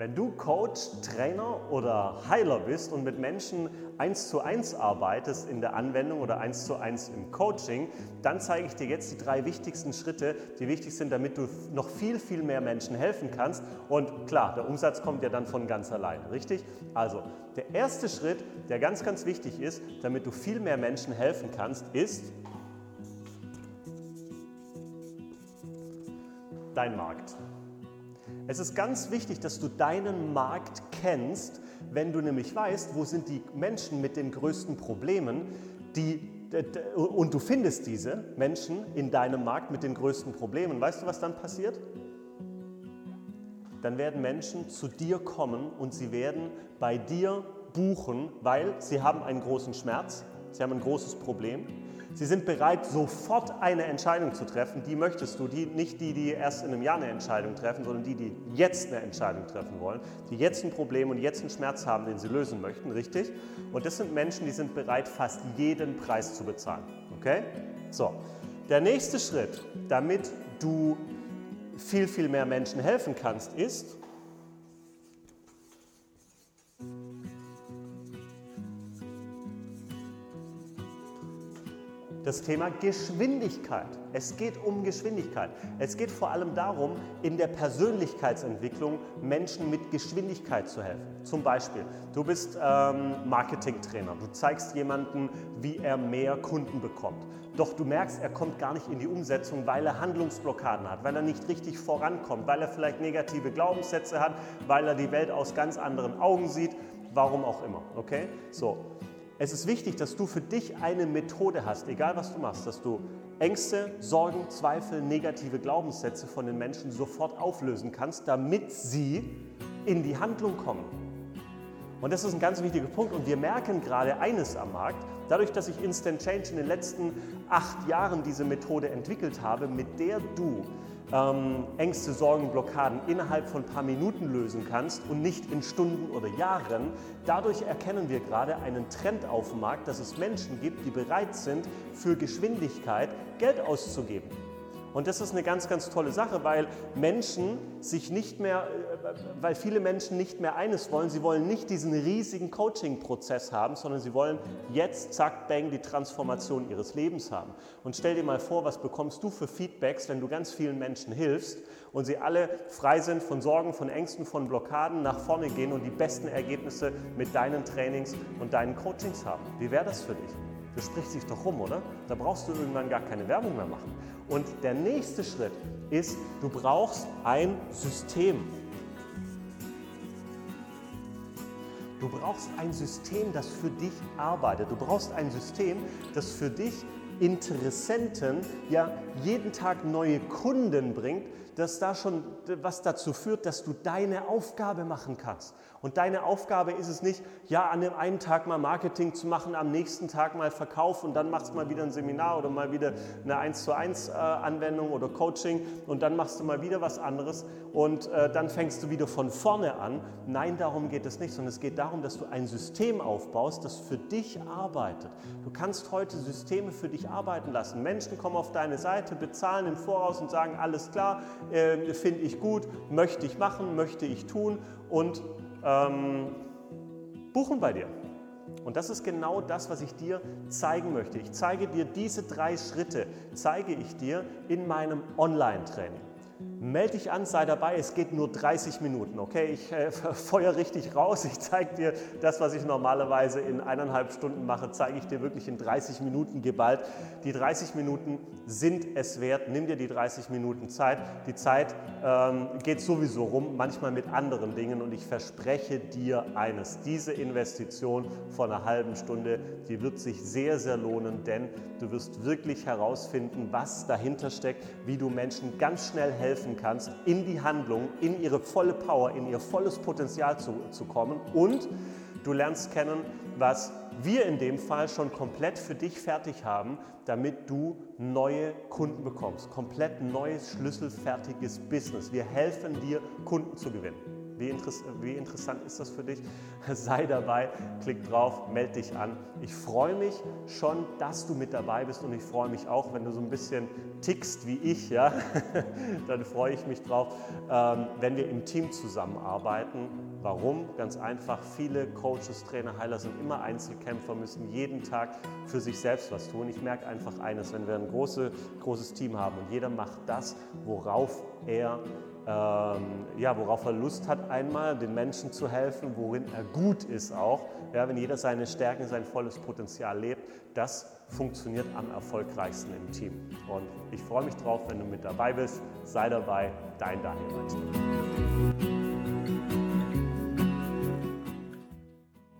Wenn du Coach, Trainer oder Heiler bist und mit Menschen eins zu eins arbeitest in der Anwendung oder eins zu eins im Coaching, dann zeige ich dir jetzt die drei wichtigsten Schritte, die wichtig sind, damit du noch viel, viel mehr Menschen helfen kannst. Und klar, der Umsatz kommt ja dann von ganz alleine, richtig? Also, der erste Schritt, der ganz, ganz wichtig ist, damit du viel mehr Menschen helfen kannst, ist dein Markt. Es ist ganz wichtig, dass du deinen Markt kennst, wenn du nämlich weißt, wo sind die Menschen mit den größten Problemen, die, und du findest diese Menschen in deinem Markt mit den größten Problemen. Weißt du, was dann passiert? Dann werden Menschen zu dir kommen und sie werden bei dir buchen, weil sie haben einen großen Schmerz, sie haben ein großes Problem Sie sind bereit, sofort eine Entscheidung zu treffen. Die möchtest du, die, nicht die, die erst in einem Jahr eine Entscheidung treffen, sondern die, die jetzt eine Entscheidung treffen wollen, die jetzt ein Problem und jetzt einen Schmerz haben, den sie lösen möchten, richtig? Und das sind Menschen, die sind bereit, fast jeden Preis zu bezahlen. Okay? So, der nächste Schritt, damit du viel, viel mehr Menschen helfen kannst, ist, das Thema Geschwindigkeit. Es geht um Geschwindigkeit. Es geht vor allem darum, in der Persönlichkeitsentwicklung Menschen mit Geschwindigkeit zu helfen. Zum Beispiel, du bist ähm, Marketingtrainer. Du zeigst jemandem, wie er mehr Kunden bekommt. Doch du merkst, er kommt gar nicht in die Umsetzung, weil er Handlungsblockaden hat, weil er nicht richtig vorankommt, weil er vielleicht negative Glaubenssätze hat, weil er die Welt aus ganz anderen Augen sieht, warum auch immer. Okay? So, es ist wichtig, dass du für dich eine Methode hast, egal was du machst, dass du Ängste, Sorgen, Zweifel, negative Glaubenssätze von den Menschen sofort auflösen kannst, damit sie in die Handlung kommen. Und das ist ein ganz wichtiger Punkt. Und wir merken gerade eines am Markt, dadurch, dass ich Instant Change in den letzten acht Jahren diese Methode entwickelt habe, mit der du ähm, Ängste, Sorgen, Blockaden innerhalb von ein paar Minuten lösen kannst und nicht in Stunden oder Jahren. Dadurch erkennen wir gerade einen Trend auf dem Markt, dass es Menschen gibt, die bereit sind, für Geschwindigkeit Geld auszugeben. Und das ist eine ganz, ganz tolle Sache, weil Menschen sich nicht mehr, äh, weil viele Menschen nicht mehr eines wollen. Sie wollen nicht diesen riesigen Coaching-Prozess haben, sondern sie wollen jetzt, zack, bang, die Transformation ihres Lebens haben. Und stell dir mal vor, was bekommst du für Feedbacks, wenn du ganz vielen Menschen hilfst und sie alle frei sind von Sorgen, von Ängsten, von Blockaden, nach vorne gehen und die besten Ergebnisse mit deinen Trainings und deinen Coachings haben. Wie wäre das für dich? Das spricht sich doch rum, oder? Da brauchst du irgendwann gar keine Werbung mehr machen. Und der nächste Schritt ist, du brauchst ein System. Du brauchst ein System, das für dich arbeitet. Du brauchst ein System, das für dich Interessenten ja jeden Tag neue Kunden bringt, dass da schon was dazu führt, dass du deine Aufgabe machen kannst. Und deine Aufgabe ist es nicht, ja, an dem einen Tag mal Marketing zu machen, am nächsten Tag mal Verkauf und dann machst du mal wieder ein Seminar oder mal wieder eine 1 zu 1 äh, Anwendung oder Coaching und dann machst du mal wieder was anderes und äh, dann fängst du wieder von vorne an. Nein, darum geht es nicht, sondern es geht darum, dass du ein System aufbaust, das für dich arbeitet. Du kannst heute Systeme für dich arbeiten lassen. Menschen kommen auf deine Seite, bezahlen im Voraus und sagen, alles klar, äh, finde ich gut, möchte ich machen, möchte ich tun und ähm, buchen bei dir. Und das ist genau das, was ich dir zeigen möchte. Ich zeige dir diese drei Schritte, zeige ich dir in meinem Online-Training. Melde dich an, sei dabei. Es geht nur 30 Minuten, okay? Ich äh, feuer richtig raus. Ich zeige dir das, was ich normalerweise in eineinhalb Stunden mache, zeige ich dir wirklich in 30 Minuten geballt. Die 30 Minuten sind es wert. Nimm dir die 30 Minuten Zeit. Die Zeit ähm, geht sowieso rum, manchmal mit anderen Dingen. Und ich verspreche dir eines: Diese Investition von einer halben Stunde, die wird sich sehr, sehr lohnen, denn du wirst wirklich herausfinden, was dahinter steckt, wie du Menschen ganz schnell helfen helfen kannst, in die Handlung, in ihre volle Power, in ihr volles Potenzial zu, zu kommen. Und du lernst kennen, was wir in dem Fall schon komplett für dich fertig haben, damit du neue Kunden bekommst. Komplett neues, schlüsselfertiges Business. Wir helfen dir, Kunden zu gewinnen. Wie, wie interessant ist das für dich? Sei dabei, klick drauf, melde dich an. Ich freue mich schon, dass du mit dabei bist und ich freue mich auch, wenn du so ein bisschen tickst wie ich, ja, dann freue ich mich drauf, ähm, wenn wir im Team zusammenarbeiten. Warum? Ganz einfach, viele Coaches, Trainer, Heiler sind immer Einzelkämpfer, müssen jeden Tag für sich selbst was tun. Ich merke einfach eines, wenn wir ein große, großes Team haben und jeder macht das, worauf er ja, worauf er Lust hat, einmal den Menschen zu helfen, worin er gut ist auch. Ja, wenn jeder seine Stärken, sein volles Potenzial lebt, das funktioniert am erfolgreichsten im Team. Und ich freue mich drauf, wenn du mit dabei bist. Sei dabei, dein Daniel Weinstein.